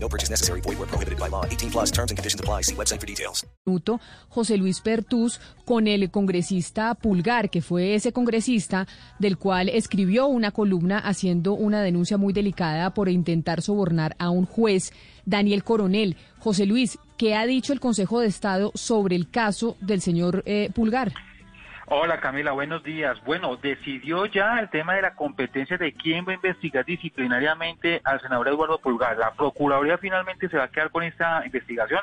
No purchase necessary. Void where prohibited by law. 18 plus terms and conditions apply. See website for details. José Luis Pertus con el congresista Pulgar, que fue ese congresista del cual escribió una columna haciendo una denuncia muy delicada por intentar sobornar a un juez, Daniel Coronel. José Luis, ¿qué ha dicho el Consejo de Estado sobre el caso del señor eh, Pulgar? Hola Camila, buenos días. Bueno, decidió ya el tema de la competencia de quién va a investigar disciplinariamente al senador Eduardo Pulgar. La Procuraduría finalmente se va a quedar con esta investigación.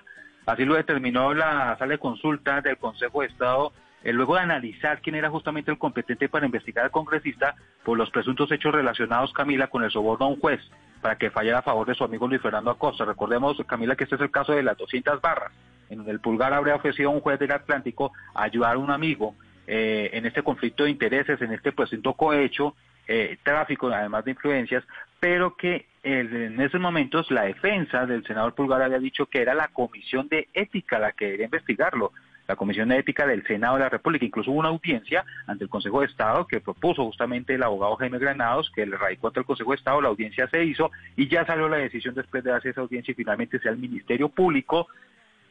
Así lo determinó la sala de consulta del Consejo de Estado, eh, luego de analizar quién era justamente el competente para investigar al congresista por los presuntos hechos relacionados, Camila, con el soborno a un juez para que fallara a favor de su amigo Luis Fernando Acosta. Recordemos, Camila, que este es el caso de las 200 barras, en donde el Pulgar habría ofrecido a un juez del Atlántico ayudar a un amigo eh, en este conflicto de intereses, en este presunto cohecho, eh, tráfico, además de influencias, pero que en esos momentos la defensa del senador Pulgar había dicho que era la comisión de ética la que debería investigarlo, la comisión de ética del Senado de la República. Incluso hubo una audiencia ante el Consejo de Estado que propuso justamente el abogado Jaime Granados, que le radicó ante el Consejo de Estado, la audiencia se hizo y ya salió la decisión después de hacer esa audiencia y finalmente sea el Ministerio Público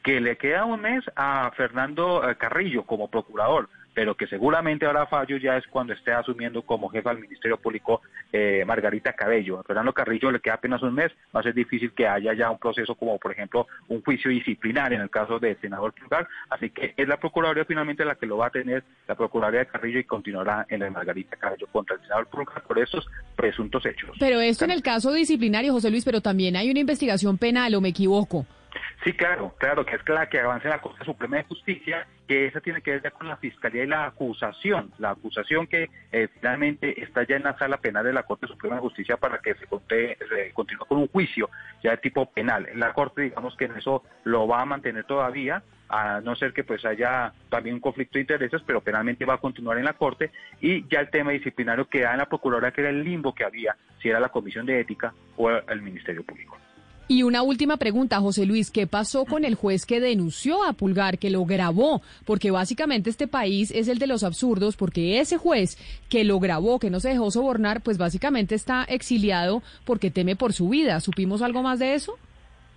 que le queda un mes a Fernando eh, Carrillo como procurador, pero que seguramente habrá fallo ya es cuando esté asumiendo como jefa del Ministerio Público eh, Margarita Cabello. A Fernando Carrillo le queda apenas un mes, va a ser difícil que haya ya un proceso como, por ejemplo, un juicio disciplinario en el caso del senador Pulgar, así que es la Procuraduría finalmente la que lo va a tener, la Procuraduría de Carrillo, y continuará en la Margarita Cabello contra el senador Pulgar por estos presuntos hechos. Pero esto en el caso disciplinario, José Luis, pero también hay una investigación penal, ¿o me equivoco? Sí, claro, claro, que es la que avance la Corte Suprema de Justicia, que esa tiene que ver ya con la Fiscalía y la acusación, la acusación que eh, finalmente está ya en la sala penal de la Corte Suprema de Justicia para que se, conte- se continúe con un juicio ya de tipo penal. La Corte, digamos que en eso lo va a mantener todavía, a no ser que pues haya también un conflicto de intereses, pero penalmente va a continuar en la Corte y ya el tema disciplinario queda en la Procuraduría, que era el limbo que había, si era la Comisión de Ética o el Ministerio Público. Y una última pregunta, José Luis, ¿qué pasó con el juez que denunció a Pulgar, que lo grabó? Porque básicamente este país es el de los absurdos, porque ese juez que lo grabó, que no se dejó sobornar, pues básicamente está exiliado porque teme por su vida. ¿Supimos algo más de eso?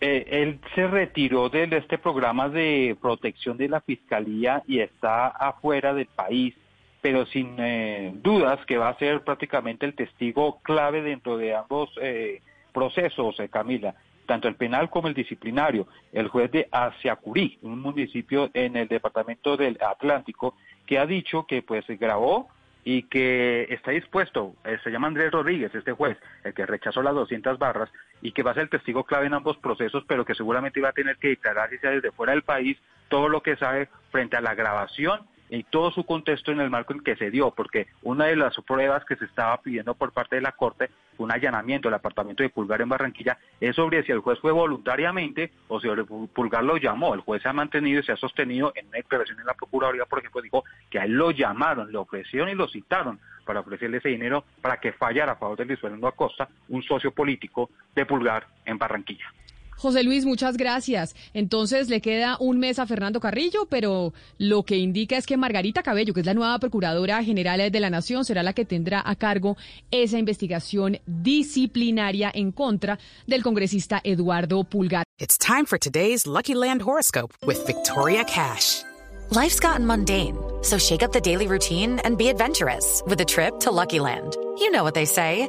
Eh, él se retiró de este programa de protección de la fiscalía y está afuera del país, pero sin eh, dudas que va a ser prácticamente el testigo clave dentro de ambos eh, procesos, eh, Camila, tanto el penal como el disciplinario. El juez de Asiacurí, un municipio en el departamento del Atlántico, que ha dicho que pues grabó y que está dispuesto, eh, se llama Andrés Rodríguez, este juez, el que rechazó las 200 barras y que va a ser el testigo clave en ambos procesos, pero que seguramente va a tener que declarar, si sea desde fuera del país, todo lo que sabe frente a la grabación y todo su contexto en el marco en que se dio, porque una de las pruebas que se estaba pidiendo por parte de la Corte, un allanamiento del apartamento de Pulgar en Barranquilla, es sobre si el juez fue voluntariamente o si Pulgar lo llamó. El juez se ha mantenido y se ha sostenido en una declaración en la Procuraduría, por ejemplo, dijo que a él lo llamaron, le ofrecieron y lo citaron para ofrecerle ese dinero para que fallara a favor de Luis Fernando Acosta, un socio político de Pulgar en Barranquilla. José Luis, muchas gracias. Entonces le queda un mes a Fernando Carrillo, pero lo que indica es que Margarita Cabello, que es la nueva Procuradora General de la Nación, será la que tendrá a cargo esa investigación disciplinaria en contra del congresista Eduardo Pulgar. It's time for today's Lucky Land horoscope with Victoria Cash. Life's gotten mundane, so shake up the daily routine and be adventurous with a trip to Lucky Land. You know what they say.